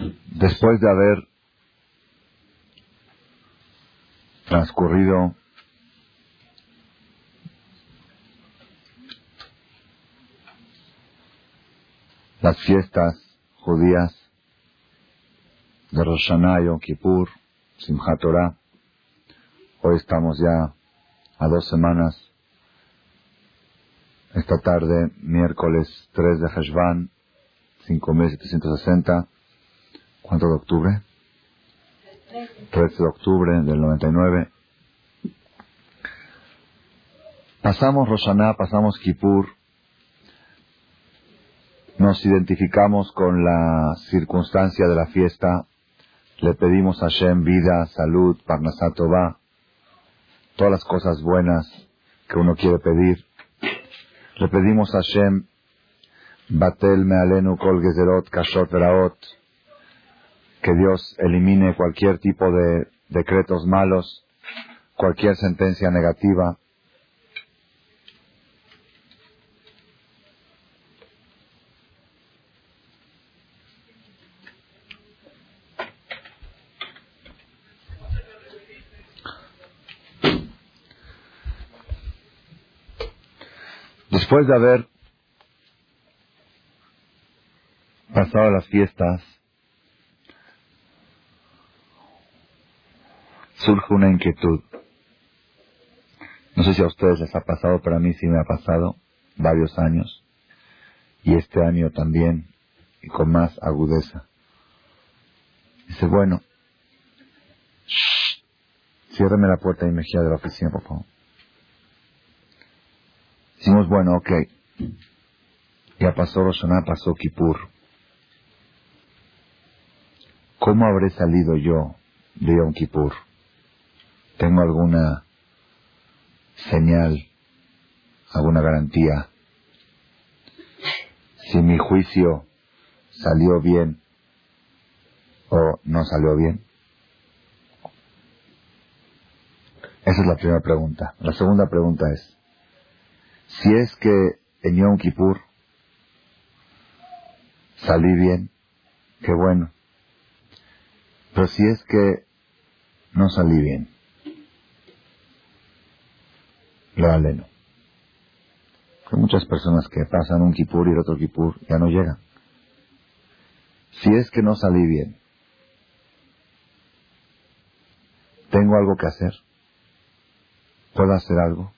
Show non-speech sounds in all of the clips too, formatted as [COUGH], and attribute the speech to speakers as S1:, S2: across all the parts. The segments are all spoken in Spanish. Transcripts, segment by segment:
S1: Después de haber transcurrido las fiestas judías de Rosh Hashanah, Kippur, Simchat Torah. Hoy estamos ya a dos semanas. Esta tarde, miércoles 3 de Heshvan, 5760. ¿Cuánto de octubre? 13 de octubre del 99. Pasamos Roshaná, pasamos Kippur, nos identificamos con la circunstancia de la fiesta, le pedimos a Hashem vida, salud, parnasatová, todas las cosas buenas que uno quiere pedir. Le pedimos a Hashem, batel mealenu kol gezerot kashot veraot, que Dios elimine cualquier tipo de decretos malos, cualquier sentencia negativa. Después de haber pasado las fiestas, surge una inquietud. No sé si a ustedes les ha pasado, pero a mí sí me ha pasado varios años. Y este año también, y con más agudeza. Dice, bueno, ciérrame la puerta y Mejía de la oficina, por favor. Decimos, bueno, ok. Ya pasó Roshaná, pasó Kippur. ¿Cómo habré salido yo de Yom Kippur? ¿Tengo alguna señal, alguna garantía? Si mi juicio salió bien o no salió bien. Esa es la primera pregunta. La segunda pregunta es, si es que en Yom Kippur salí bien, qué bueno. Pero si es que no salí bien, lo aleno. Hay muchas personas que pasan un Kippur y el otro Kippur ya no llegan. Si es que no salí bien, ¿tengo algo que hacer? ¿Puedo hacer algo?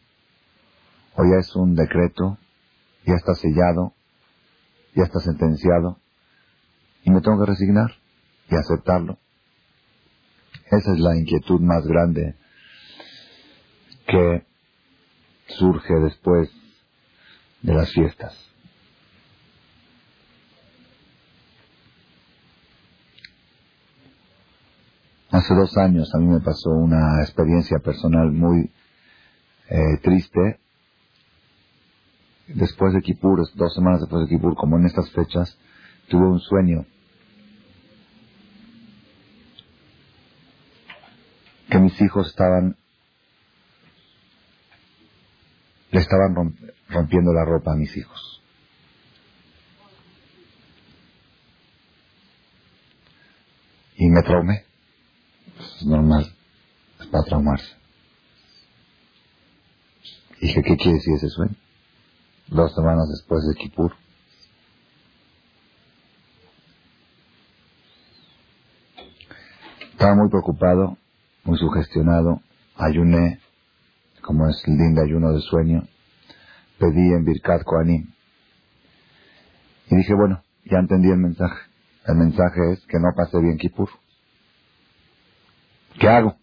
S1: o ya es un decreto, ya está sellado, ya está sentenciado, y me tengo que resignar y aceptarlo. Esa es la inquietud más grande que surge después de las fiestas. Hace dos años a mí me pasó una experiencia personal muy eh, triste después de Kippur, dos semanas después de Kippur, como en estas fechas, tuve un sueño que mis hijos estaban le estaban rompiendo la ropa a mis hijos. Y me traumé. Es normal, es para traumarse. dije, ¿qué quiere decir ese sueño? dos semanas después de Kippur. Estaba muy preocupado, muy sugestionado, ayuné, como es el lindo ayuno de sueño, pedí en Birkat Koanim. Y dije, bueno, ya entendí el mensaje. El mensaje es que no pase bien Kippur. ¿Qué hago?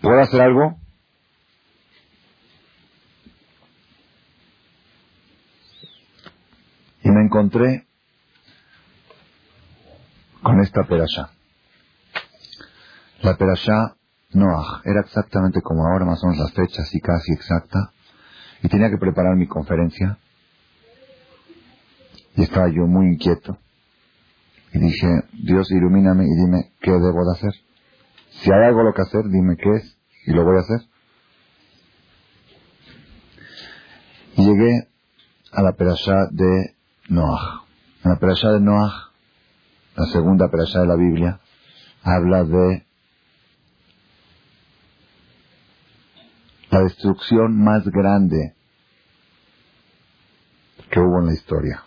S1: ¿Puedo hacer algo? Y me encontré con esta perashá. La perashá Noah era exactamente como ahora, más o menos las fechas y casi exacta. Y tenía que preparar mi conferencia. Y estaba yo muy inquieto. Y dije, Dios ilumíname y dime qué debo de hacer. Si hay algo lo que hacer, dime qué es y lo voy a hacer. Y llegué a la perashá de Noah. La de Noah la segunda perashá de la Biblia, habla de la destrucción más grande que hubo en la historia.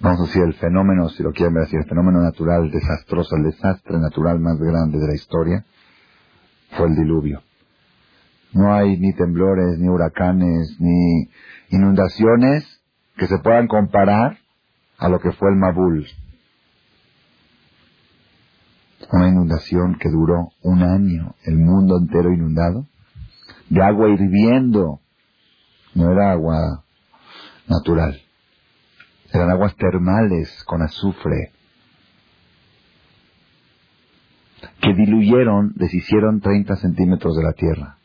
S1: Vamos a decir el fenómeno, si lo quieren ver así, el fenómeno natural desastroso, el desastre natural más grande de la historia, fue el diluvio. No hay ni temblores, ni huracanes, ni inundaciones que se puedan comparar a lo que fue el Mabul. Una inundación que duró un año, el mundo entero inundado, de agua hirviendo. No era agua natural. Eran aguas termales con azufre. Que diluyeron, deshicieron 30 centímetros de la tierra.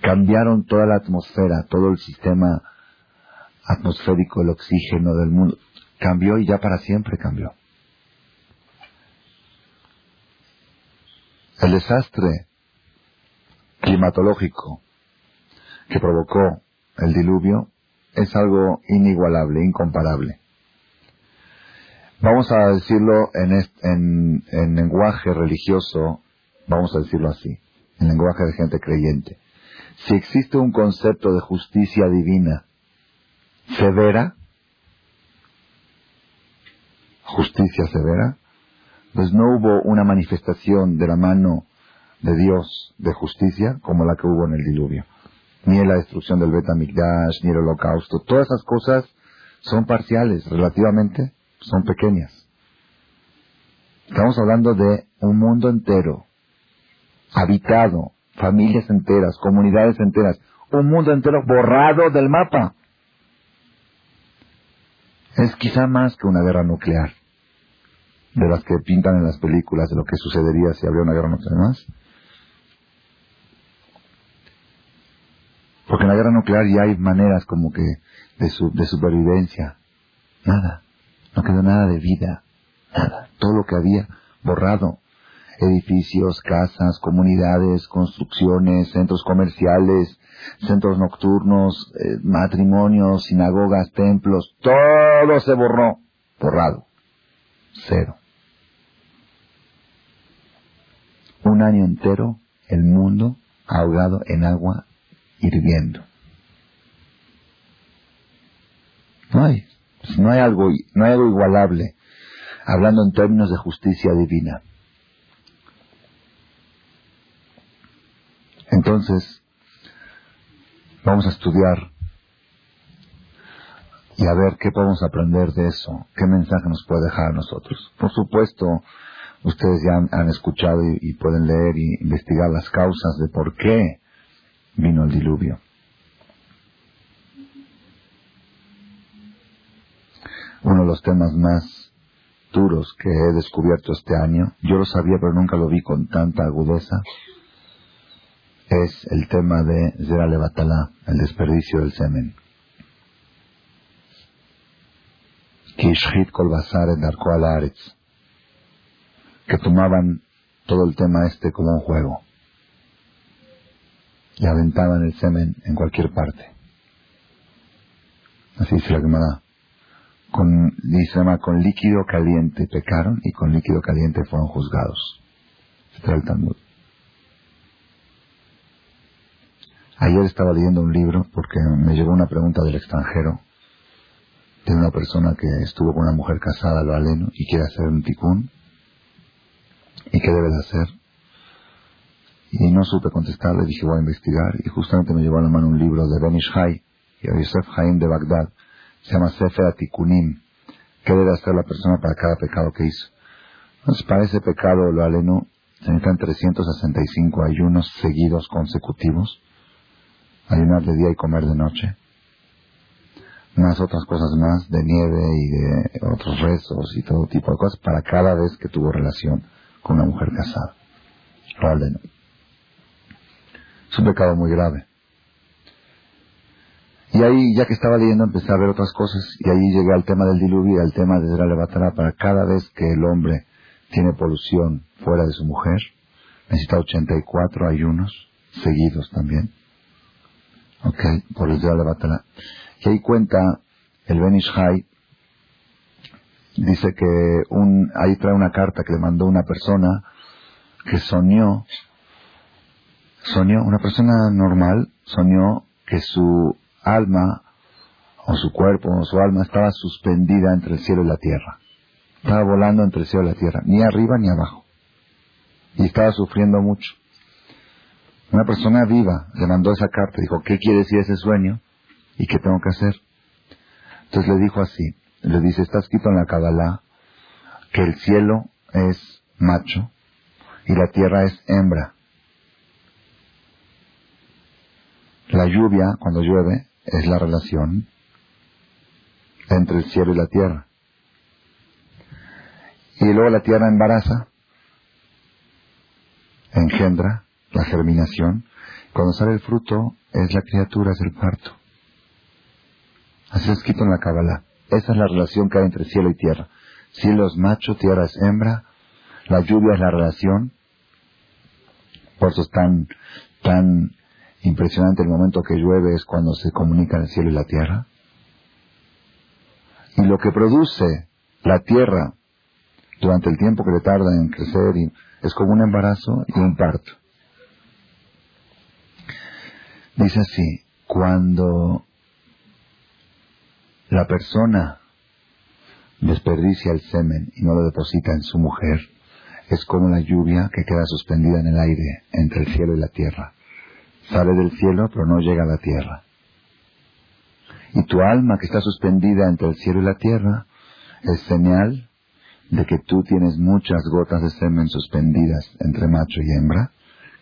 S1: Cambiaron toda la atmósfera, todo el sistema atmosférico, el oxígeno del mundo. Cambió y ya para siempre cambió. El desastre climatológico que provocó el diluvio es algo inigualable, incomparable. Vamos a decirlo en, en, lenguaje religioso, vamos a decirlo así, en lenguaje de gente creyente. Si existe un concepto de justicia divina severa, justicia severa, pues no hubo una manifestación de la mano de Dios de justicia como la que hubo en el diluvio ni en la destrucción del Betamigdash, ni el holocausto. Todas esas cosas son parciales, relativamente, son pequeñas. Estamos hablando de un mundo entero, habitado, familias enteras, comunidades enteras, un mundo entero borrado del mapa. Es quizá más que una guerra nuclear, de las que pintan en las películas de lo que sucedería si habría una guerra nuclear más. Porque en la guerra nuclear ya hay maneras como que de, de supervivencia. Nada. No quedó nada de vida. Nada. Todo lo que había borrado. Edificios, casas, comunidades, construcciones, centros comerciales, centros nocturnos, eh, matrimonios, sinagogas, templos, todo se borró. Borrado. Cero. Un año entero el mundo ahogado en agua hirviendo. No hay, no hay algo, no hay algo igualable, hablando en términos de justicia divina. Entonces, vamos a estudiar y a ver qué podemos aprender de eso, qué mensaje nos puede dejar a nosotros. Por supuesto, ustedes ya han, escuchado y, pueden leer y investigar las causas de por qué vino el diluvio. Uno de los temas más duros que he descubierto este año, yo lo sabía pero nunca lo vi con tanta agudeza, es el tema de Zera Levatalá, el desperdicio del semen. Que tomaban todo el tema este como un juego y aventaban el semen en cualquier parte. Así dice la Gemara. Con, dice con líquido caliente pecaron y con líquido caliente fueron juzgados. Ayer estaba leyendo un libro porque me llegó una pregunta del extranjero de una persona que estuvo con una mujer casada, lo aleno, y quiere hacer un ticún. ¿Y qué debe de hacer? Y no supe contestarle, dije voy a investigar y justamente me llevó a la mano un libro de Ben Ishai y Yosef Haim de Bagdad. Se llama Sefer Atikunim. ¿Qué debe hacer la persona para cada pecado que hizo? Entonces para ese pecado lo aleno se necesitan 365 ayunos seguidos consecutivos. Ayunar de día y comer de noche. Más otras cosas más de nieve y de otros rezos y todo tipo de cosas para cada vez que tuvo relación con una mujer casada. Lo aleno. Es un pecado muy grave. Y ahí, ya que estaba leyendo, empecé a ver otras cosas y ahí llegué al tema del diluvio y al tema de la levantada para cada vez que el hombre tiene polución fuera de su mujer, necesita 84 ayunos seguidos también. Ok, por el de la Y ahí cuenta el Benishai dice que un, ahí trae una carta que le mandó una persona que soñó, soñó, una persona normal, soñó que su alma, o su cuerpo, o su alma estaba suspendida entre el cielo y la tierra. Estaba volando entre el cielo y la tierra, ni arriba ni abajo. Y estaba sufriendo mucho. Una persona viva le mandó esa carta, dijo, ¿qué quiere decir ese sueño? ¿Y qué tengo que hacer? Entonces le dijo así, le dice, está escrito en la Kabbalah que el cielo es macho y la tierra es hembra. La lluvia, cuando llueve, es la relación entre el cielo y la tierra. Y luego la tierra embaraza, engendra la germinación. Cuando sale el fruto, es la criatura, es el parto. Así es escrito en la Kabbalah. Esa es la relación que hay entre cielo y tierra. Cielo es macho, tierra es hembra. La lluvia es la relación. Por eso es tan, tan impresionante el momento que llueve es cuando se comunican el cielo y la tierra. Y lo que produce la tierra durante el tiempo que le tarda en crecer es como un embarazo y un parto. Dice así, cuando la persona desperdicia el semen y no lo deposita en su mujer, es como la lluvia que queda suspendida en el aire entre el cielo y la tierra. Sale del cielo pero no llega a la tierra. Y tu alma que está suspendida entre el cielo y la tierra es señal de que tú tienes muchas gotas de semen suspendidas entre macho y hembra,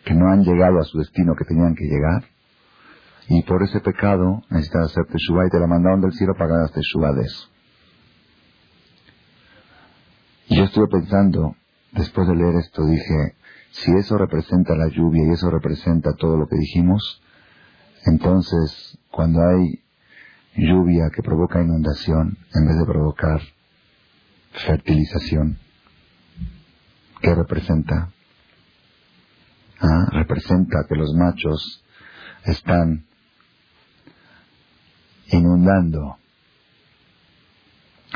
S1: que no han llegado a su destino que tenían que llegar, y por ese pecado necesitas hacer teshuva y te la mandaron del cielo para hagas teshuva de eso. Yo estuve pensando, después de leer esto, dije, si eso representa la lluvia y eso representa todo lo que dijimos, entonces cuando hay lluvia que provoca inundación en vez de provocar fertilización, ¿qué representa? Ah, representa que los machos están inundando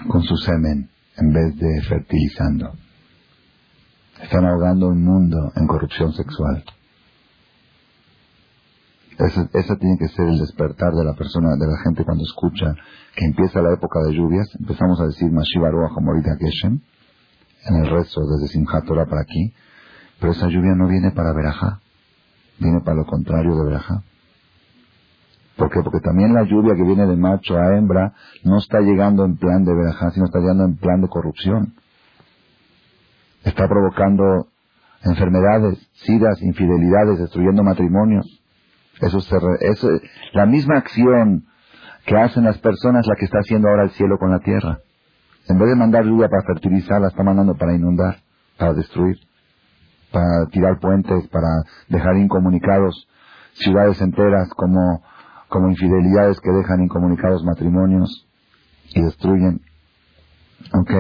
S1: con su semen en vez de fertilizando. Están ahogando un mundo en corrupción sexual. Ese, tiene que ser el despertar de la persona, de la gente cuando escucha que empieza la época de lluvias. Empezamos a decir Mashiva Ruach Morita Geshem en el rezo desde Simchat para aquí. Pero esa lluvia no viene para Berajá, viene para lo contrario de Berajá. ¿Por qué? Porque también la lluvia que viene de macho a hembra no está llegando en plan de verajá, sino está llegando en plan de corrupción. Está provocando enfermedades, sidas, infidelidades, destruyendo matrimonios. Eso, es la misma acción que hacen las personas la que está haciendo ahora el cielo con la tierra. En vez de mandar lluvia para fertilizar, la está mandando para inundar, para destruir, para tirar puentes, para dejar incomunicados ciudades enteras como como infidelidades que dejan incomunicados matrimonios y destruyen. ¿Ok?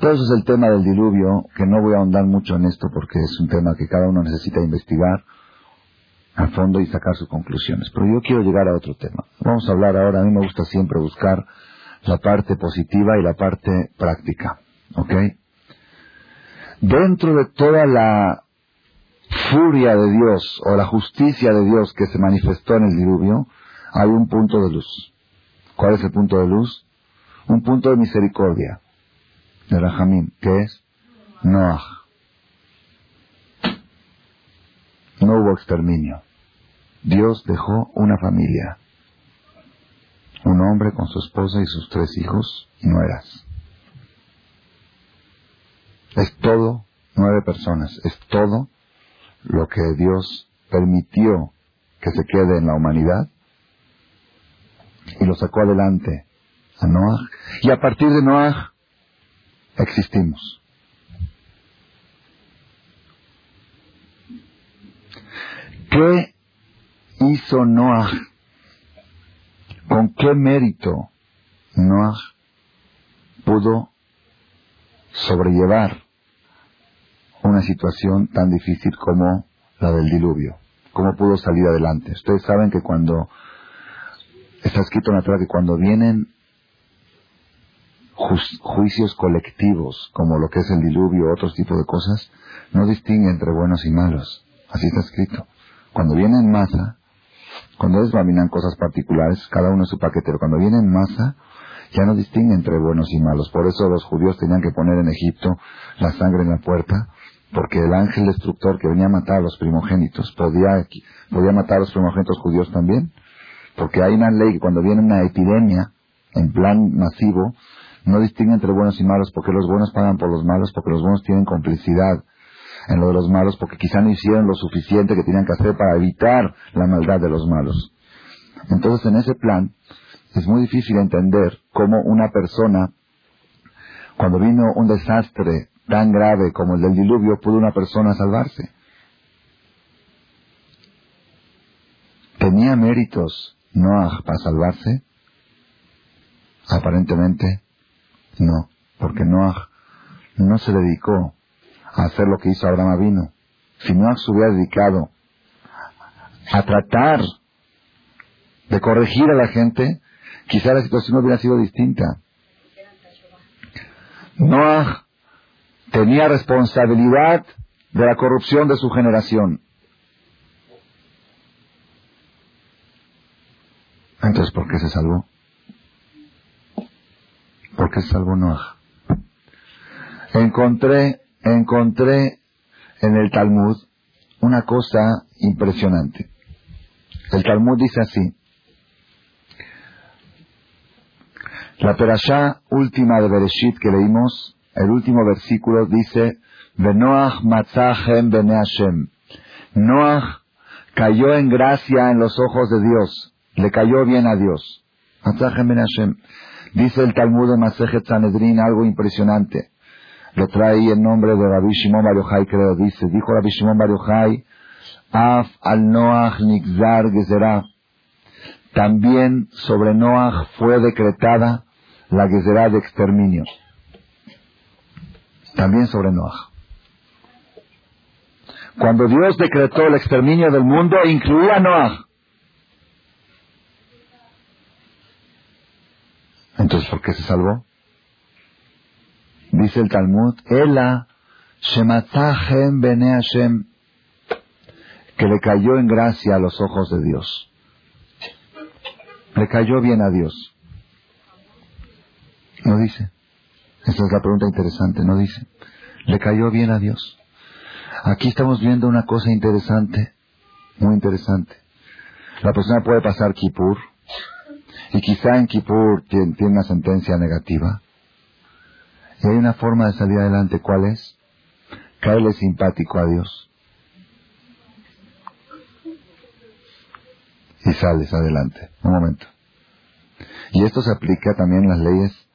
S1: Todo eso es el tema del diluvio, que no voy a ahondar mucho en esto porque es un tema que cada uno necesita investigar a fondo y sacar sus conclusiones. Pero yo quiero llegar a otro tema. Vamos a hablar ahora, a mí me gusta siempre buscar la parte positiva y la parte práctica. ¿Ok? Dentro de toda la furia de Dios o la justicia de Dios que se manifestó en el diluvio, hay un punto de luz. ¿Cuál es el punto de luz? Un punto de misericordia de Rahamim, que es Noah. No hubo exterminio. Dios dejó una familia. Un hombre con su esposa y sus tres hijos y nueras. Es todo nueve personas. Es todo lo que Dios permitió que se quede en la humanidad y lo sacó adelante a Noah y a partir de Noah existimos. ¿Qué hizo Noah? ¿Con qué mérito Noah pudo sobrellevar una situación tan difícil como la del diluvio. ¿Cómo pudo salir adelante? Ustedes saben que cuando está escrito en la Torah que cuando vienen juicios colectivos, como lo que es el diluvio, otros tipos de cosas, no distingue entre buenos y malos. Así está escrito. Cuando viene en masa, cuando examinan cosas particulares, cada uno es su paquetero. Cuando viene en masa, ya no distingue entre buenos y malos. Por eso los judíos tenían que poner en Egipto la sangre en la puerta, porque el ángel destructor que venía a matar a los primogénitos, podía, podía matar a los primogénitos judíos también. Porque hay una ley que cuando viene una epidemia, en plan masivo, no distingue entre buenos y malos, porque los buenos pagan por los malos, porque los buenos tienen complicidad en lo de los malos, porque quizá no hicieron lo suficiente que tenían que hacer para evitar la maldad de los malos. Entonces, en ese plan, es muy difícil entender cómo una persona, cuando vino un desastre tan grave como el del diluvio, pudo una persona salvarse. ¿Tenía méritos Noah para salvarse? Aparentemente no, porque Noah no se dedicó a hacer lo que hizo Abraham vino. Si Noah se hubiera dedicado a tratar de corregir a la gente, quizá la situación hubiera sido distinta. Noah tenía responsabilidad de la corrupción de su generación. Entonces, ¿por qué se salvó? ¿Por qué se salvó Noah? Encontré, encontré en el Talmud una cosa impresionante. El Talmud dice así. La perashá última de Bereshit que leímos, el último versículo dice, Benoach matzachem bene Hashem. Noach cayó en gracia en los ojos de Dios. Le cayó bien a Dios. Matzachem bene Hashem. Dice el Talmud de Masejet Sanedrin algo impresionante. Lo trae en nombre de Rabbi Shimon Bar Yochai, creo, dice, dijo Rabbi Shimon Bar Yochai, Af al Noach Nigzar Gezerah. También sobre Noach fue decretada la Gezerah de exterminio. También sobre Noach. Cuando Dios decretó el exterminio del mundo, incluía a Noach. Entonces, ¿por qué se salvó? Dice el Talmud, Ela Shematachem Bene Hashem, que le cayó en gracia a los ojos de Dios. Le cayó bien a Dios. No dice. Esa es la pregunta interesante, no dice. Le cayó bien a Dios. Aquí estamos viendo una cosa interesante, muy interesante. La persona puede pasar Kippur, y quizá en Kippur tiene, una sentencia negativa. Y hay una forma de salir adelante, ¿cuál es? Caerle simpático a Dios. Y sales adelante. Un momento. Y esto se aplica también en las leyes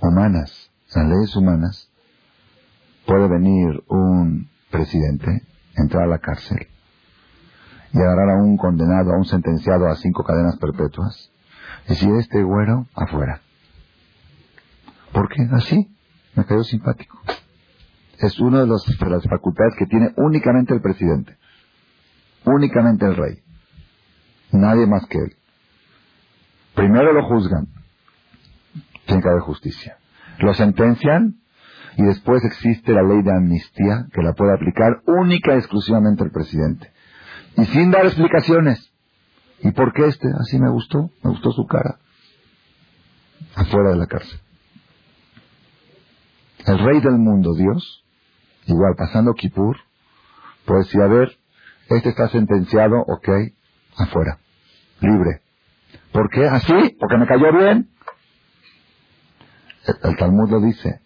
S1: humanas, las leyes humanas, puede venir un presidente, entrar a la cárcel y agarrar a un condenado, a un sentenciado a cinco cadenas perpetuas, y decir, este güero, afuera. ¿Por qué? Así, me cayó simpático. Es una de, de las facultades que tiene únicamente el presidente, únicamente el rey, nadie más que él. Primero lo juzgan, tiene que haber justicia. Lo sentencian y después existe la ley de amnistía que la puede aplicar única y exclusivamente el presidente. Y sin dar explicaciones. ¿Y por qué este? Así me gustó, me gustó su cara. Afuera de la cárcel. El rey del mundo, Dios, igual pasando Kippur, puede decir, a ver, este está sentenciado, ok, afuera, libre. ¿Por qué? ¿Así? ¿Porque me cayó bien? El Talmud lo dice.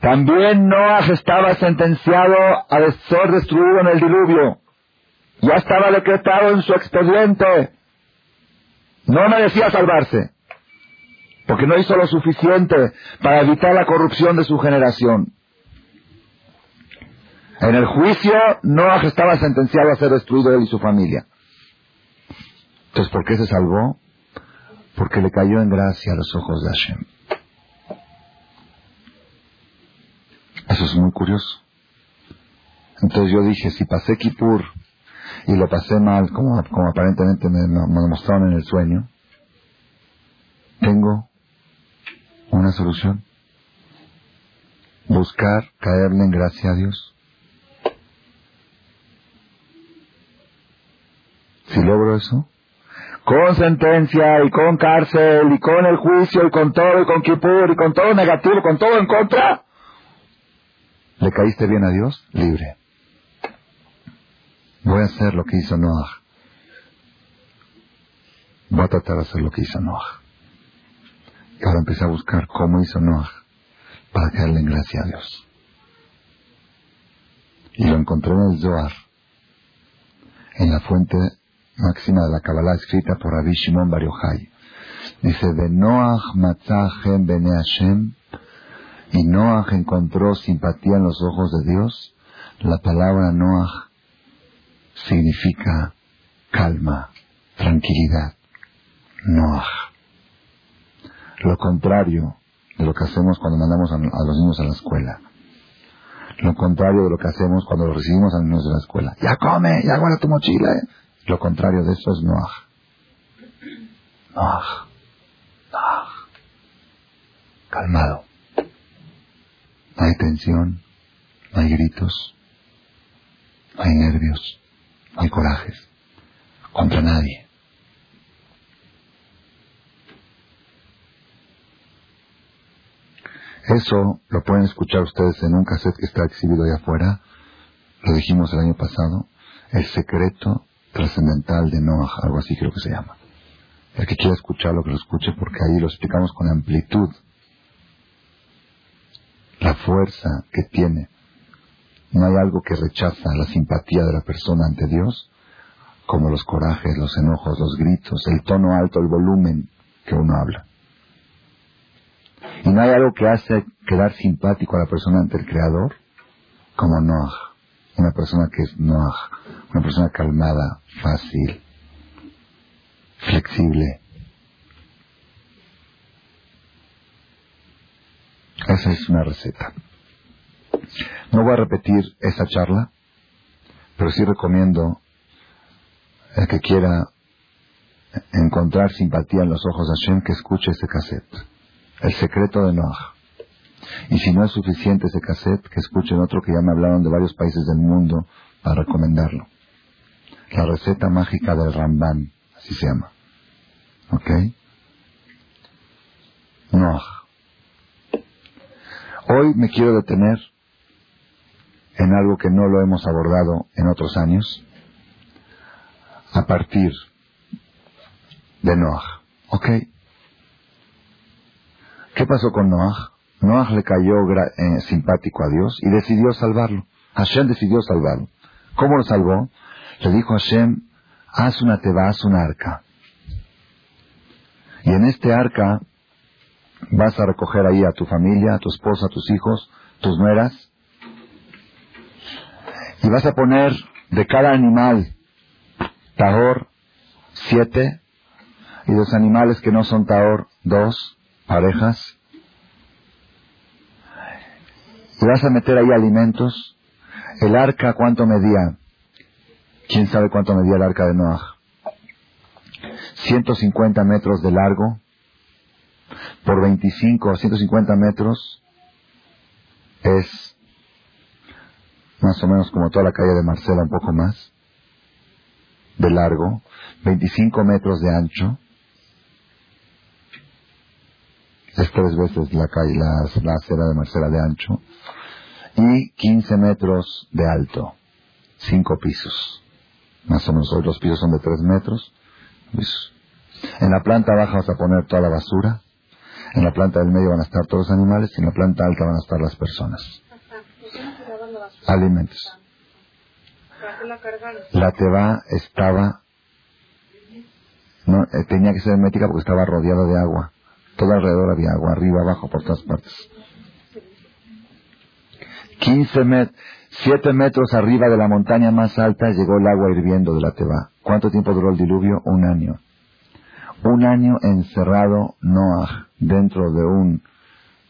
S1: También Noah estaba sentenciado a ser destruido en el diluvio. Ya estaba decretado en su expediente. No merecía salvarse. Porque no hizo lo suficiente para evitar la corrupción de su generación. En el juicio, Noah estaba sentenciado a ser destruido él y su familia. Entonces, ¿por qué se salvó? Porque le cayó en gracia a los ojos de Hashem. Eso es muy curioso. Entonces yo dije, si pasé Kippur y lo pasé mal, como, como aparentemente me, me mostraron en el sueño, tengo una solución. buscar caerle en gracia a Dios. Si logro eso, con sentencia y con cárcel y con el juicio y con todo y con Kipur y con todo negativo, con todo en contra, ¿le caíste bien a Dios? Libre. Voy a hacer lo que hizo Noah. Voy a tratar de hacer lo que hizo Noah. Y ahora empecé a buscar cómo hizo Noah para caerle en gracia a Dios. Y lo encontré en el Zohar, en la fuente máxima de la Kabbalah escrita por Rabbi Shimon Bar. Dice, de Noach matzahem bene Hashem, y Noach encontró simpatía en los ojos de Dios. La palabra Noach significa calma, tranquilidad. Noach. Lo contrario de lo que hacemos cuando mandamos a, los niños a la escuela. Lo contrario de lo que hacemos cuando los recibimos a los niños de la escuela. Ya come, ya guarda tu mochila. ¿eh? Lo contrario de eso es Noah. Noah. Noah. Calmado. No hay tensión, no hay gritos, no hay nervios, no hay corajes contra nadie. Eso lo pueden escuchar ustedes en un cassette que está exhibido ahí afuera. Lo dijimos el año pasado. El secreto trascendental de Noah, algo así creo que se llama. El que quiera escucharlo, que lo escuche, porque ahí lo explicamos con amplitud. La fuerza que tiene. No hay algo que rechaza la simpatía de la persona ante Dios, como los corajes, los enojos, los gritos, el tono alto, el volumen que uno habla. Y no hay algo que hace quedar simpático a la persona ante el Creador, como Noah. Una persona que es Noah, una persona calmada, fácil, flexible. Esa es una receta. No voy a repetir esa charla, pero sí recomiendo el que quiera encontrar simpatía en los ojos de Hashem que escuche ese cassette. El secreto de Noah. Y si no es suficiente ese cassette, que escuchen otro que ya me hablaron de varios países del mundo para recomendarlo. La receta mágica del Ramban, así se llama. ¿Ok? Noah. Hoy me quiero detener en algo que no lo hemos abordado en otros años, a partir de Noah. ¿Ok? ¿Qué pasó con Noah? Noah le cayó eh, simpático a Dios y decidió salvarlo. Hashem decidió salvarlo. ¿Cómo lo salvó? Le dijo a Hashem, haz una teba, haz una arca. Y en este arca vas a recoger ahí a tu familia, a tu esposa, a tus hijos, tus nueras. Y vas a poner de cada animal, tahor, siete, y los animales que no son tahor, dos parejas y vas a meter ahí alimentos. El arca, ¿cuánto medía? ¿Quién sabe cuánto medía el arca de Noah? 150 metros de largo por 25 o 150 metros es más o menos como toda la calle de Marcela, un poco más de largo, 25 metros de ancho, es tres veces la calle, la, la acera de Marcela de ancho, y 15 metros de alto, cinco pisos. Más o menos los pisos son de tres metros. En la planta baja vas a poner toda la basura, en la planta del medio van a estar todos los animales y en la planta alta van a estar las personas. Alimentos. La teba estaba, no, eh, tenía que ser hermética porque estaba rodeada de agua. Todo alrededor había agua, arriba, abajo, por todas partes. 15 metros, 7 metros arriba de la montaña más alta llegó el agua hirviendo de la Teba. ¿Cuánto tiempo duró el diluvio? Un año. Un año encerrado Noah dentro de un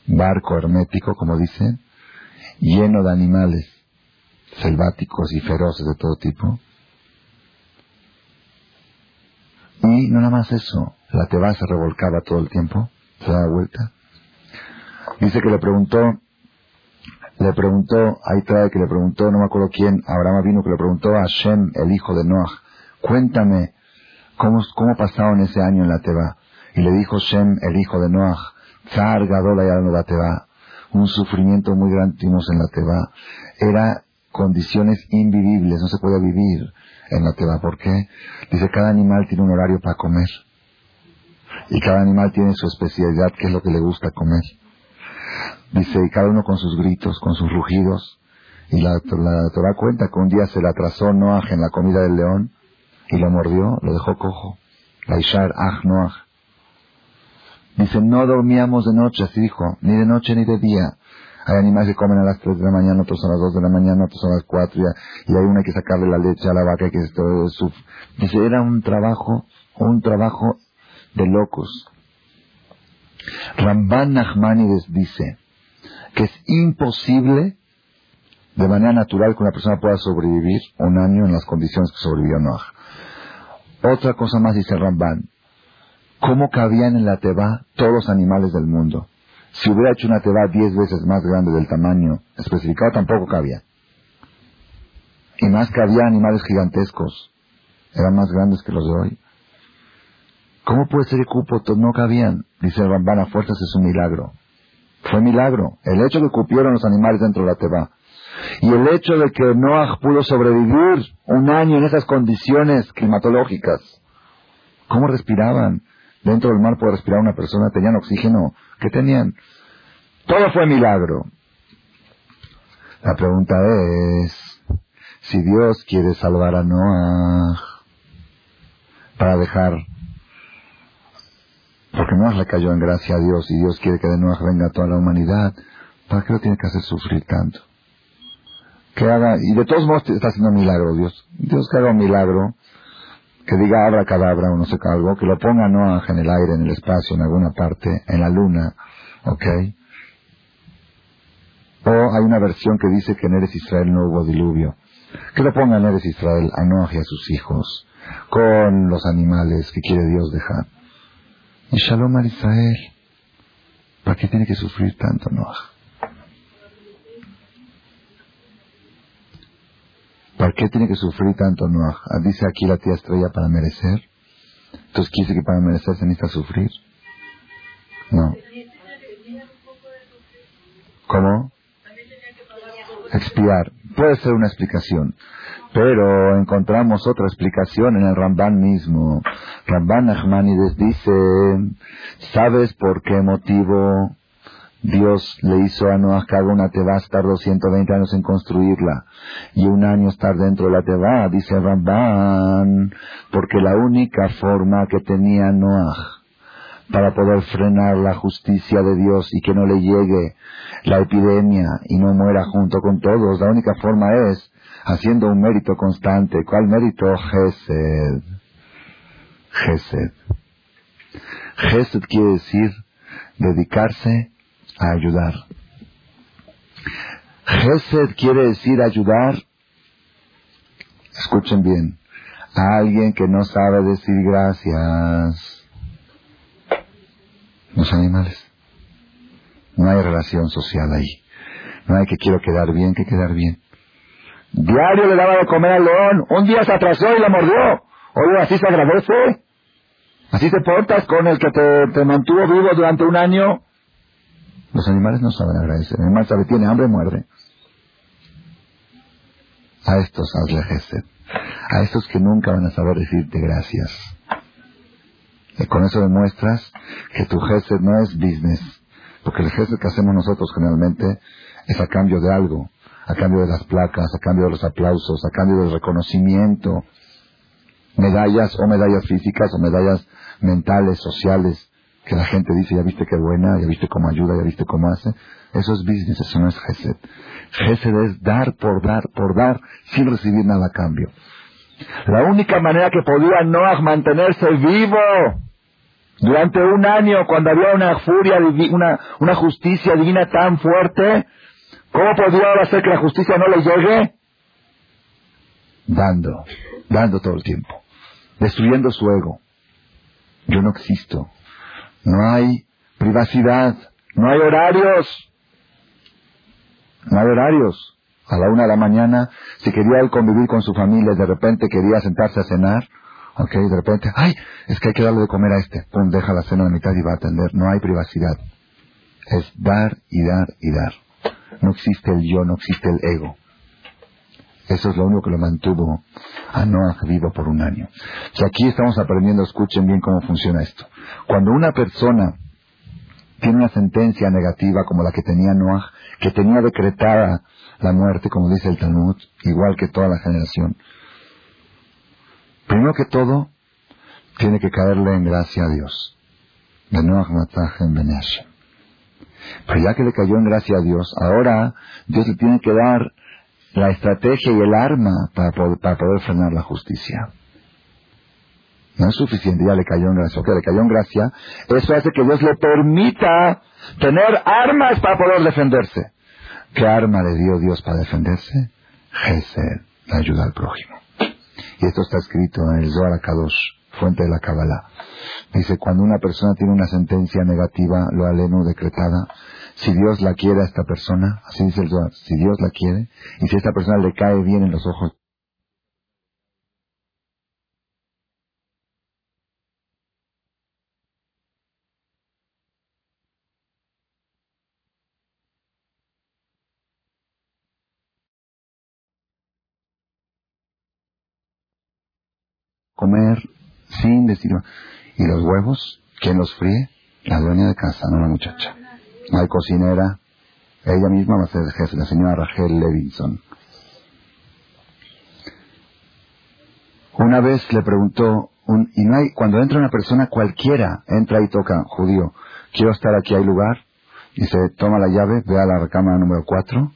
S1: barco hermético, como dicen, lleno de animales selváticos y feroces de todo tipo. Y no nada más eso, la Teba se revolcaba todo el tiempo, se daba vuelta. Dice que le preguntó le preguntó, ahí trae que le preguntó, no me acuerdo quién, Abraham vino que le preguntó a Shem, el hijo de Noah, cuéntame, ¿cómo, cómo pasaron ese año en la Teba? Y le dijo Shem, el hijo de Noah, Zar Gadola la Teba, un sufrimiento muy grande tuvimos en la Teba. Era condiciones invivibles, no se podía vivir en la Teba. ¿Por qué? Dice, cada animal tiene un horario para comer. Y cada animal tiene su especialidad, que es lo que le gusta comer. Dice, y cada uno con sus gritos, con sus rugidos. Y la, la cuenta que un día se le atrasó Noah en la comida del león y lo mordió, lo dejó cojo. La Ishar Ah Noah. Dice, no dormíamos de noche, así dijo, ni de noche ni de día. Hay animales que comen a las 3 de la mañana, otros a las 2 de la mañana, otros a las 4, y, y hay una que sacarle la leche a la vaca, que esto, su... Dice, era un trabajo, un trabajo de locos. Ramban Nachmanides dice que es imposible de manera natural que una persona pueda sobrevivir un año en las condiciones que sobrevivió Noah. Otra cosa más dice Ramban, ¿cómo cabían en la Teba todos los animales del mundo? Si hubiera hecho una Teba diez veces más grande del tamaño especificado, tampoco cabía. Y más que había animales gigantescos. Eran más grandes que los de hoy. ¿Cómo puede ser que cupo? No cabían. Dice Ramban, a fuerzas es un milagro. Fue milagro. El hecho de que cupieron los animales dentro de la Teba. Y el hecho de que Noah pudo sobrevivir un año en esas condiciones climatológicas. ¿Cómo respiraban? Dentro del mar puede respirar una persona, tenían oxígeno. ¿Qué tenían? Todo fue milagro. La pregunta es, si Dios quiere salvar a Noah para dejar, porque Noah le cayó en gracia a Dios y Dios quiere que de Noah venga toda la humanidad, ¿para qué lo tiene que hacer sufrir tanto? Que haga, y de todos modos está haciendo milagro Dios. Dios que haga un milagro que diga abra cadabra o no sé qué algo, que lo ponga no en el aire, en el espacio, en alguna parte, en la luna, ¿ok? O hay una versión que dice que en Eres Israel no hubo diluvio. Que lo ponga en Eres Israel a Noah y a sus hijos, con los animales que quiere Dios dejar. Y Shalom al Israel. ¿Para qué tiene que sufrir tanto Noah? ¿Para qué tiene que sufrir tanto Noah? Ah, dice aquí la tía estrella para merecer. Entonces quiere que para merecer se necesita sufrir. No. ¿Cómo? Expiar. Puede ser una explicación. Pero encontramos otra explicación en el Ramban mismo. Ramban Nachmanides dice, ¿sabes por qué motivo Dios le hizo a Noah que haga una teba, estar 220 años en construirla y un año estar dentro de la teba, dice Ramban, porque la única forma que tenía Noah para poder frenar la justicia de Dios y que no le llegue la epidemia y no muera junto con todos, la única forma es haciendo un mérito constante. ¿Cuál mérito? Gesed. Gesed. Gesed quiere decir dedicarse a ayudar. Gesed quiere decir ayudar, escuchen bien, a alguien que no sabe decir gracias. Los animales. No hay relación social ahí. No hay que quiero quedar bien, que quedar bien. Diario le daba de comer al león. Un día se atrasó y le mordió. Oye, así se agradece. Así te portas con el que te, te mantuvo vivo durante un año. Los animales no saben agradecer. El animal sabe, tiene hambre, muerde. A estos hazle gesed. A estos que nunca van a saber decirte gracias. Y con eso demuestras que tu gesed no es business. Porque el gesed que hacemos nosotros generalmente es a cambio de algo. A cambio de las placas, a cambio de los aplausos, a cambio del reconocimiento. Medallas o medallas físicas o medallas mentales, sociales que la gente dice, ya viste qué buena, ya viste cómo ayuda, ya viste cómo hace. Eso es business, eso no es Gesed. Gesed es dar por dar por dar sin recibir nada a cambio. La única manera que podía Noah mantenerse vivo durante un año cuando había una furia, una, una justicia divina tan fuerte, ¿cómo podía ahora hacer que la justicia no le llegue? Dando, dando todo el tiempo, destruyendo su ego. Yo no existo, no hay privacidad, no hay horarios. No hay horarios. A la una de la mañana, si quería él convivir con su familia, de repente quería sentarse a cenar, ok, de repente, ay, es que hay que darle de comer a este. Pum, deja la cena a la mitad y va a atender. No hay privacidad. Es dar y dar y dar. No existe el yo, no existe el ego. Eso es lo único que lo mantuvo a Noah vivo por un año. Si aquí estamos aprendiendo, escuchen bien cómo funciona esto. Cuando una persona tiene una sentencia negativa como la que tenía Noah, que tenía decretada la muerte, como dice el Talmud, igual que toda la generación, primero que todo, tiene que caerle en gracia a Dios. De Noah en Pero ya que le cayó en gracia a Dios, ahora Dios le tiene que dar la estrategia y el arma para poder, para poder frenar la justicia. No es suficiente, ya le cayó en gracia. Ok, le cayó en gracia. Eso hace que Dios le permita tener armas para poder defenderse. ¿Qué arma le dio Dios para defenderse? Gesed, la ayuda al prójimo. Y esto está escrito en el Zohar Kadosh, fuente de la Kabbalah. Dice, cuando una persona tiene una sentencia negativa, lo aleno decretada, si Dios la quiere a esta persona, así dice el Zohar, si Dios la quiere, y si esta persona le cae bien en los ojos, comer sin decir, ¿y los huevos? ¿Quién los fríe? La dueña de casa, no la muchacha no hay cocinera, ella misma va a ser jefe, la señora Rachel Levinson. Una vez le preguntó, un, y no hay, cuando entra una persona cualquiera, entra y toca, judío, quiero estar aquí, ¿hay lugar? Dice, toma la llave, ve a la recámara número 4,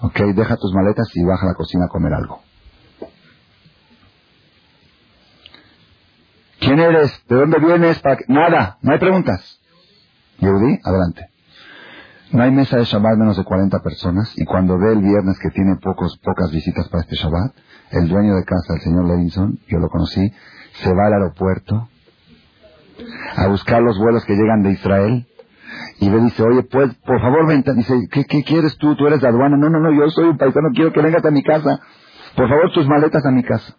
S1: ok, deja tus maletas y baja a la cocina a comer algo. ¿Quién eres? ¿De dónde vienes? Nada, no hay preguntas. Yehudi, adelante. No hay mesa de Shabbat menos de 40 personas y cuando ve el viernes que tiene pocos, pocas visitas para este Shabbat, el dueño de casa, el señor Levinson, yo lo conocí, se va al aeropuerto a buscar los vuelos que llegan de Israel y le dice, oye, pues, por favor, vente. Dice, ¿qué, ¿qué quieres tú? ¿Tú eres de aduana? No, no, no, yo soy un paisano, quiero que vengas a mi casa. Por favor, tus maletas a mi casa.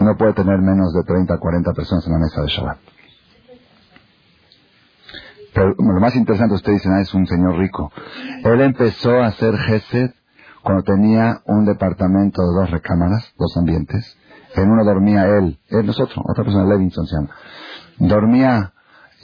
S1: No puede tener menos de 30 40 personas en la mesa de Shabbat. Pero lo más interesante, ustedes dicen, ah, es un señor rico. Él empezó a hacer Gesed cuando tenía un departamento de dos recámaras, dos ambientes. En uno dormía él, él nosotros, otra persona, Levinson se llama. Dormía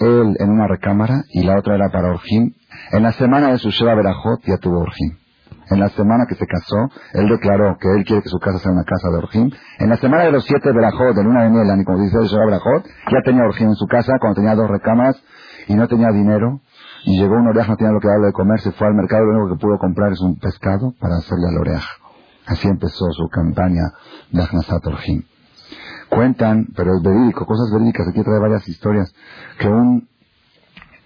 S1: él en una recámara y la otra era para Orjim. En la semana de su Sheva Berajot ya tuvo Orjim. En la semana que se casó, él declaró que él quiere que su casa sea una casa de Orjim. En la semana de los siete Berajot, de luna de miel, y como dice el Berajot, ya tenía Orjim en su casa cuando tenía dos recámaras y no tenía dinero y llegó un oreja, no tenía lo que darle de comer, se fue al mercado, lo único que pudo comprar es un pescado para hacerle al oreja. Así empezó su campaña de Ahnasat Orjim. Cuentan, pero es verídico, cosas verídicas, aquí trae varias historias, que un,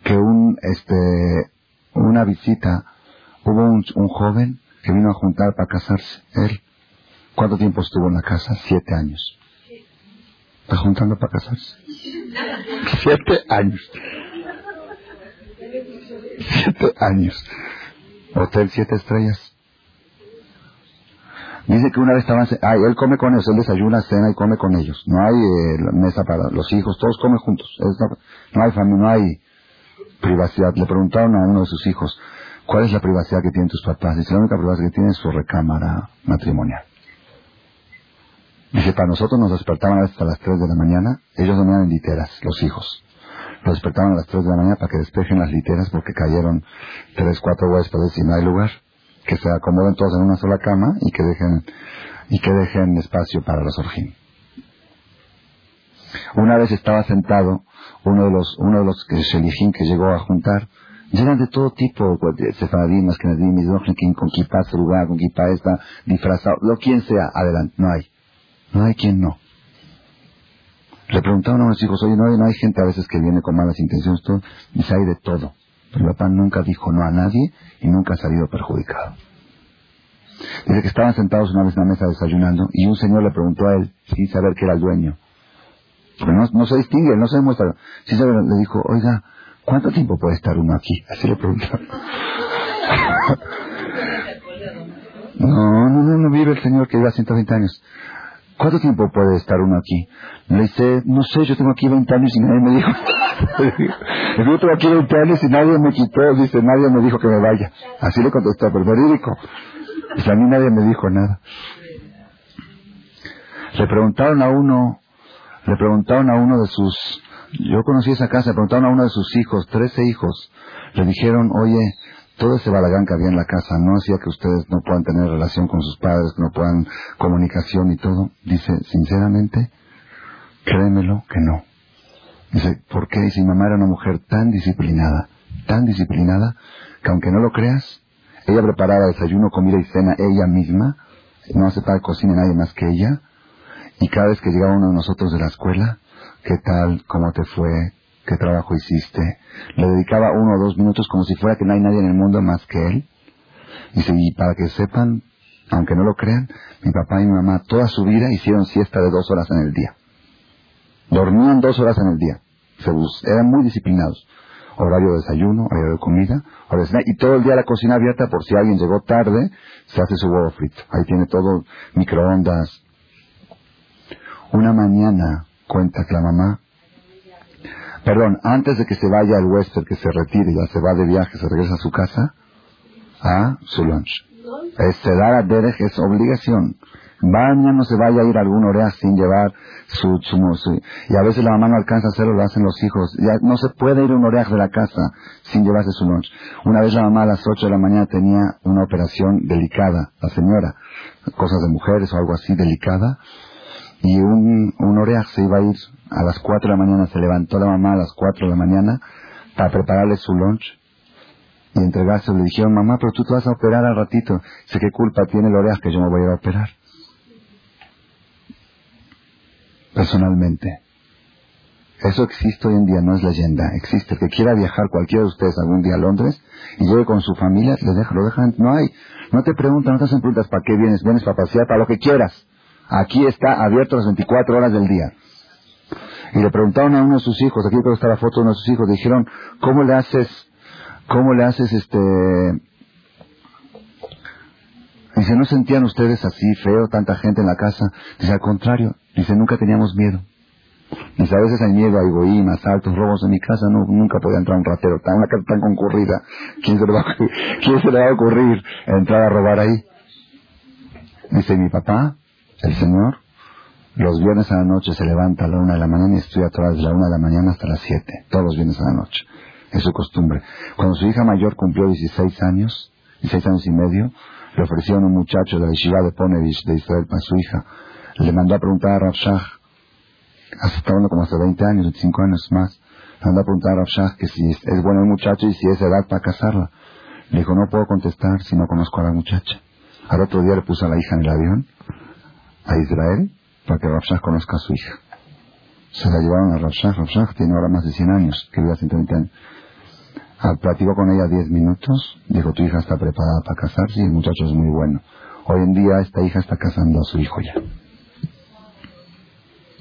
S1: que un, este, una visita, hubo un, joven que vino a juntar para casarse, él. ¿Cuánto tiempo estuvo en la casa? Siete años. ¿Está juntando para casarse? Siete años. Siete años. Hotel siete estrellas. Dice que una vez estaban... Ah, él come con ellos, él desayuna, cena y come con ellos. No hay eh, mesa para los hijos, todos comen juntos. no, hay familia, no hay privacidad. Le preguntaron a uno de sus hijos, ¿cuál es la privacidad que tienen tus papás? Dice, la única privacidad que tienen es su recámara matrimonial. Dice, para nosotros nos despertaban hasta las 3 de la mañana, ellos dormían en literas, los hijos. Los despertaban a las 3 de la mañana para que despejen las literas porque cayeron 3, 4 huéspedes y no hay lugar. Que se acomoden todos en una sola cama y que dejen, y que dejen espacio para los orjín. Una vez estaba sentado uno de los, uno de los que que llegó a juntar, llegan de todo tipo, sefaradim, misógin, con kippah, lugar, con kippah esta, disfrazado, lo quien sea, adelante, no hay. No hay quien no. Le preguntaron a los hijos, oye, no hay, no hay gente a veces que viene con malas intenciones, todo, dice, hay de todo. Pero el papá nunca dijo no a nadie y nunca ha salido perjudicado. Dice que estaban sentados una vez en la mesa desayunando y un señor le preguntó a él, sin saber que era el dueño. Pero no, se distingue, no se demuestra. Sin saber, le dijo, oiga, ¿cuánto tiempo puede estar uno aquí? Así le preguntaron. No, no, no, no vive el señor que vive a 120 años. ¿Cuánto tiempo puede estar uno aquí? Le dice, no sé, yo tengo aquí 20 años y nadie me dijo. [LAUGHS] yo tengo aquí 20 años y nadie me quitó, dice, nadie me dijo que me vaya. Así le contestó, pero verídico. Dice, a mí nadie me dijo nada. Le preguntaron a uno, le preguntaron a uno de sus, yo conocí esa casa, preguntaron a uno de sus hijos, 13 hijos, le dijeron, oye, todo ese balagán que había en la casa no hacía que ustedes no puedan tener relación con sus padres, no puedan comunicación y todo. Dice, sinceramente, créemelo que no. Dice, ¿por qué? Mi mamá era una mujer tan disciplinada, tan disciplinada, que aunque no lo creas, ella preparaba desayuno, comida y cena ella misma, no aceptaba cocina nadie más que ella, y cada vez que llegaba uno de nosotros de la escuela, ¿qué tal? ¿Cómo te fue? ¿Qué trabajo hiciste? Le dedicaba uno o dos minutos como si fuera que no hay nadie en el mundo más que él. Dice, y para que sepan, aunque no lo crean, mi papá y mi mamá toda su vida hicieron siesta de dos horas en el día. Dormían dos horas en el día. Se eran muy disciplinados. Horario de desayuno, horario de comida, horario de y todo el día la cocina abierta por si alguien llegó tarde, se hace su huevo frito. Ahí tiene todo, microondas. Una mañana, cuenta que la mamá perdón, antes de que se vaya el huésped, que se retire, ya se va de viaje, se regresa a su casa, a su lunch. Este dar a Derech es obligación. Baña, no se vaya a ir a algún orea sin llevar su, su, Y a veces la mamá no alcanza a hacerlo, lo hacen los hijos. Ya no se puede ir a un orea de la casa sin llevarse su lunch. Una vez la mamá a las 8 de la mañana tenía una operación delicada, la señora, cosas de mujeres o algo así delicada, y un, un oreaj se iba a ir a las 4 de la mañana, se levantó la mamá a las 4 de la mañana para prepararle su lunch y entregarse. Le dijeron, mamá, pero tú te vas a operar al ratito. Dice, ¿qué culpa tiene el oreaj que yo me voy a ir a operar? Personalmente. Eso existe hoy en día, no es leyenda. Existe. Que quiera viajar cualquiera de ustedes algún día a Londres y llegue con su familia, le deja, lo dejan. No hay. No te preguntan, no te hacen preguntas para qué vienes. Vienes para pasear, para lo que quieras. Aquí está abierto las 24 horas del día. Y le preguntaron a uno de sus hijos, aquí creo que está la foto de uno de sus hijos, dijeron, ¿cómo le haces, cómo le haces este... Dice, ¿no sentían ustedes así feo, tanta gente en la casa? Dice, al contrario, dice, nunca teníamos miedo. Dice, a veces hay miedo, hay bohín, asaltos, robos en mi casa, nunca podía entrar un ratero, tan, una tan concurrida, ¿quién se, le va, [LAUGHS] ¿quién se le va a ocurrir entrar a robar ahí? Dice, mi papá el Señor los viernes a la noche se levanta a la una de la mañana y estudia todas de la una de la mañana hasta las siete, todos los viernes a la noche. Es su costumbre. Cuando su hija mayor cumplió 16 años, 16 años y medio, le ofrecieron un muchacho de la yeshiva de Ponevich de Israel para su hija. Le mandó a preguntar a Rav Shach, hasta hablando como hace 20 años, 25 años más, le mandó a preguntar a Rav que si es, es bueno el muchacho y si es edad para casarla. Le dijo, no puedo contestar si no conozco a la muchacha. Al otro día le puso a la hija en el avión a Israel para que Rafshah conozca a su hija. Se la llevaron a Rafshah. Rafshah tiene ahora más de 100 años, que vive a 120 años. Al platicó con ella 10 minutos, dijo, tu hija está preparada para casarse y el muchacho es muy bueno. Hoy en día esta hija está casando a su hijo ya.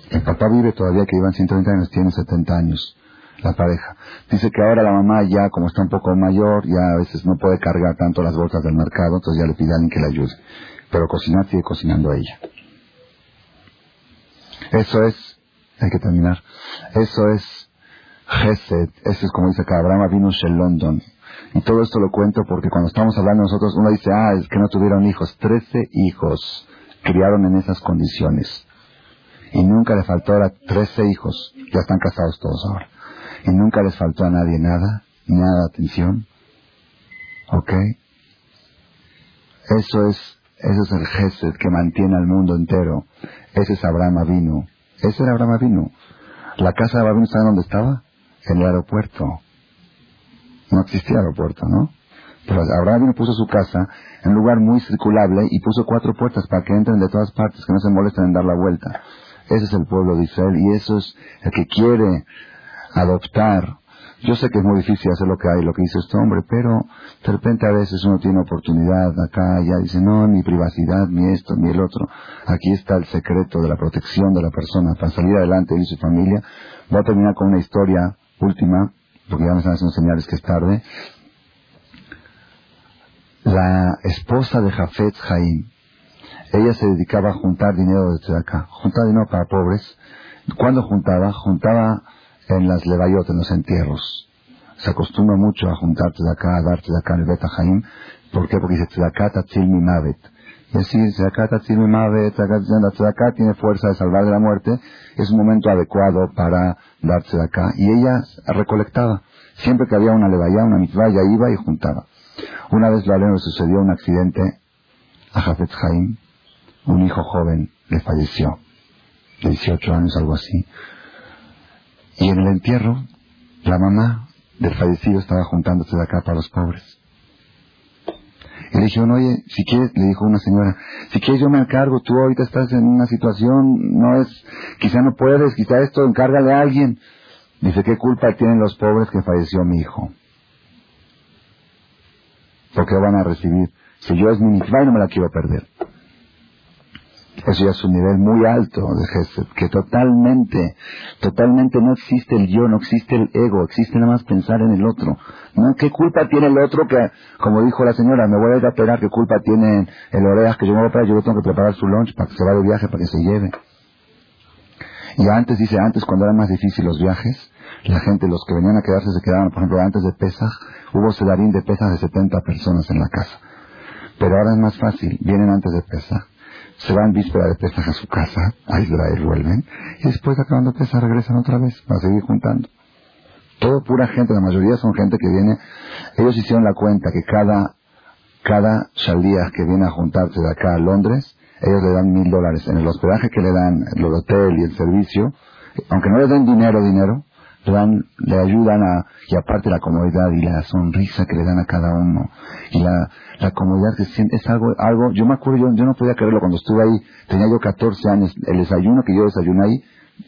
S1: El papá vive todavía que iban 120 años, tiene 70 años la pareja. Dice que ahora la mamá ya, como está un poco mayor, ya a veces no puede cargar tanto las bolsas del mercado, entonces ya le pide a alguien que le ayude. Pero cocinar sigue cocinando a ella. Eso es, hay que terminar, eso es Gesed, eso es como dice acá, Abraham vino en. Y todo esto lo cuento porque cuando estamos hablando nosotros, uno dice, ah, es que no tuvieron hijos. Trece hijos criaron en esas condiciones. Y nunca le faltó ahora trece hijos, ya están casados todos ahora. Y nunca les faltó a nadie nada, nada de atención. ¿Ok? Eso es ese es el Gesed que mantiene al mundo entero. Ese es Abraham Avinu. Ese era Abraham Avinu. La casa de Abraham ¿saben dónde estaba? En el aeropuerto. No existía aeropuerto, ¿no? Pero Abraham Avinu puso su casa en un lugar muy circulable y puso cuatro puertas para que entren de todas partes, que no se molesten en dar la vuelta. Ese es el pueblo de Israel y eso es el que quiere adoptar yo sé que es muy difícil hacer lo que hay, lo que hizo este hombre, pero de repente a veces uno tiene oportunidad acá, ya dice, no, ni privacidad, ni esto, ni el otro. Aquí está el secreto de la protección de la persona para salir adelante y su familia. Voy a terminar con una historia última, porque ya me están haciendo señales que es tarde. la esposa de Jafet Jaim, ella se dedicaba a juntar dinero de acá, juntar dinero para pobres. ¿Cuándo juntaba? Juntaba en las levayot, en los entierros. Se acostumbra mucho a juntar acá, a dar acá en el Beta Jaim. ¿Por qué? Porque dice tzedakah tatzil mi mavet. Es decir, tzedakah tatzil mi mavet, tzedakah tiene fuerza de salvar de la muerte. Es un momento adecuado para dar acá. Y ella recolectaba. Siempre que había una levaya, una mitzvah, ella iba y juntaba. Una vez la le sucedió un accidente a Jafet Jaim un hijo joven le falleció, de 18 años, algo así. Y en el entierro, la mamá del fallecido estaba juntándose de acá para los pobres. Y le dijeron, oye, si quieres, le dijo una señora, si quieres yo me encargo, tú ahorita estás en una situación, no es, quizá no puedes, quizá esto, encárgale a alguien. Dice, ¿qué culpa tienen los pobres que falleció mi hijo? Porque van a recibir. Si yo es mi y no me la quiero perder. Eso ya es un nivel muy alto de Gesed, que totalmente, totalmente no existe el yo, no existe el ego, existe nada más pensar en el otro. ¿Qué culpa tiene el otro que, como dijo la señora, me voy a ir a operar, qué culpa tiene el orejas que yo me voy a operar, yo tengo que preparar su lunch para que se vaya de viaje, para que se lleve? Y antes, dice, antes cuando eran más difíciles los viajes, la gente, los que venían a quedarse, se quedaban, por ejemplo, antes de Pesaj, hubo sedarín de Pesaj de 70 personas en la casa. Pero ahora es más fácil, vienen antes de Pesaj se van víspera de Pesaj a su casa, a Israel vuelven, y después acabando Pesaj regresan otra vez para seguir juntando. Todo pura gente, la mayoría son gente que viene, ellos hicieron la cuenta que cada, cada shalías que viene a juntarse de acá a Londres, ellos le dan mil dólares. En el hospedaje que le dan, el hotel y el servicio, aunque no le den dinero, dinero, le, ayudan a, y aparte la comodidad y la sonrisa que le dan a cada uno, y la, la comodidad que siente, es algo, algo, yo me acuerdo, yo, yo no podía creerlo cuando estuve ahí, tenía yo 14 años, el desayuno que yo desayuné ahí,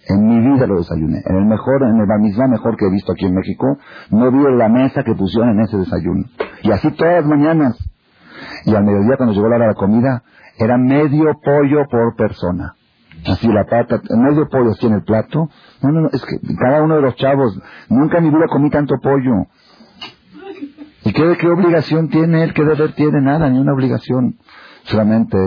S1: en mi vida lo desayuné. En el mejor, en el bamisma mejor que he visto aquí en México, no vi la mesa que pusieron en ese desayuno. Y así todas las mañanas. Y al mediodía cuando llegó la hora de la comida, era medio pollo por persona así la pata, medio pollo así en el plato. No, no, no, es que cada uno de los chavos, nunca en mi vida comí tanto pollo. ¿Y qué, qué obligación tiene él? ¿Qué deber tiene? Nada, ni una obligación. Solamente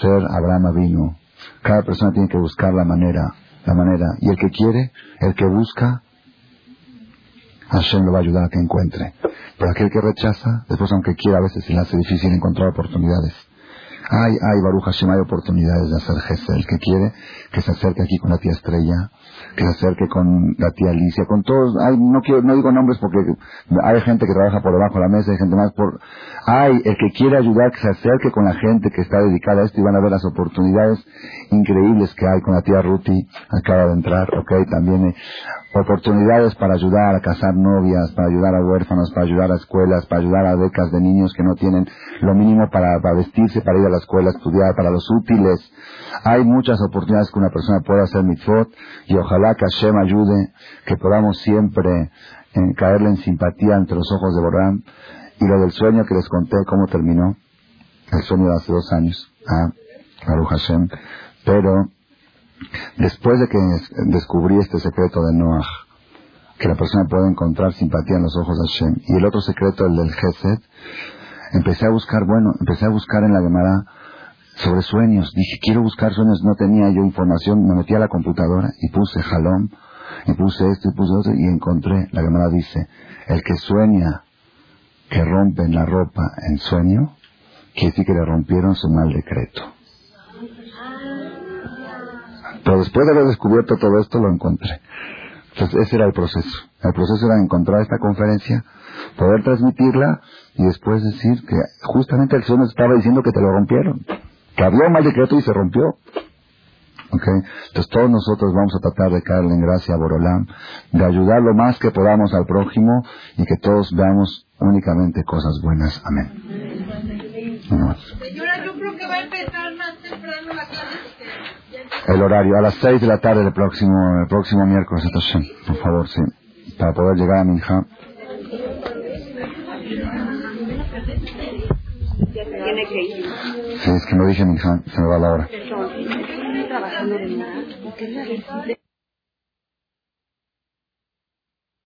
S1: ser Abraham vino. Cada persona tiene que buscar la manera, la manera. Y el que quiere, el que busca, Hashem lo va a ayudar a que encuentre. Pero aquel que rechaza, después aunque quiera, a veces se le hace difícil encontrar oportunidades. Ay, ay, Baruch Hashem, hay oportunidades de hacer Gesel. El que quiere, que se acerque aquí con la tía Estrella, que se acerque con la tía Alicia, con todos. Ay, no quiero, no digo nombres porque hay gente que trabaja por debajo de la mesa, hay gente más por... Ay, el que quiere ayudar, que se acerque con la gente que está dedicada a esto y van a ver las oportunidades increíbles que hay con la tía Ruti, acaba de entrar, ok, también eh, oportunidades para ayudar a casar novias, para ayudar a huérfanos, para ayudar a escuelas, para ayudar a becas de niños que no tienen lo mínimo para, vestirse, para ir a la escuela a estudiar, para los útiles. Hay muchas oportunidades que una persona puede hacer mitzvot y ojalá que Hashem ayude, que podamos siempre eh, caerle en simpatía entre los ojos de Borán. Y lo del sueño que les conté, cómo terminó, el sueño de hace dos años, ah, Baruch Hashem. Pero Después de que descubrí este secreto de Noah, que la persona puede encontrar simpatía en los ojos de Hashem, y el otro secreto, el del Gesed, empecé a buscar, bueno, empecé a buscar en la Gemara sobre sueños. Dije, quiero buscar sueños, no tenía yo información, me metí a la computadora y puse jalón, y puse esto y puse otro, y encontré, la Gemara dice, el que sueña que rompen la ropa en sueño, quiere decir que le rompieron su mal decreto. Pero después de haber descubierto todo esto, lo encontré. Entonces, ese era el proceso. El proceso era encontrar esta conferencia, poder transmitirla y después decir que justamente el Señor estaba diciendo que te lo rompieron. Que había un mal decreto y se rompió. Okay. Entonces todos nosotros vamos a tratar de caerle en gracia a Borolam, de ayudar lo más que podamos al prójimo y que todos veamos únicamente cosas buenas. Amén.
S2: Señora, yo creo que va a empezar más temprano la clase
S1: el horario, a las 6 de la tarde el próximo, el próximo miércoles, por favor, sí, para poder llegar a Minja. Sí, es que no dije Minja, se me va la hora.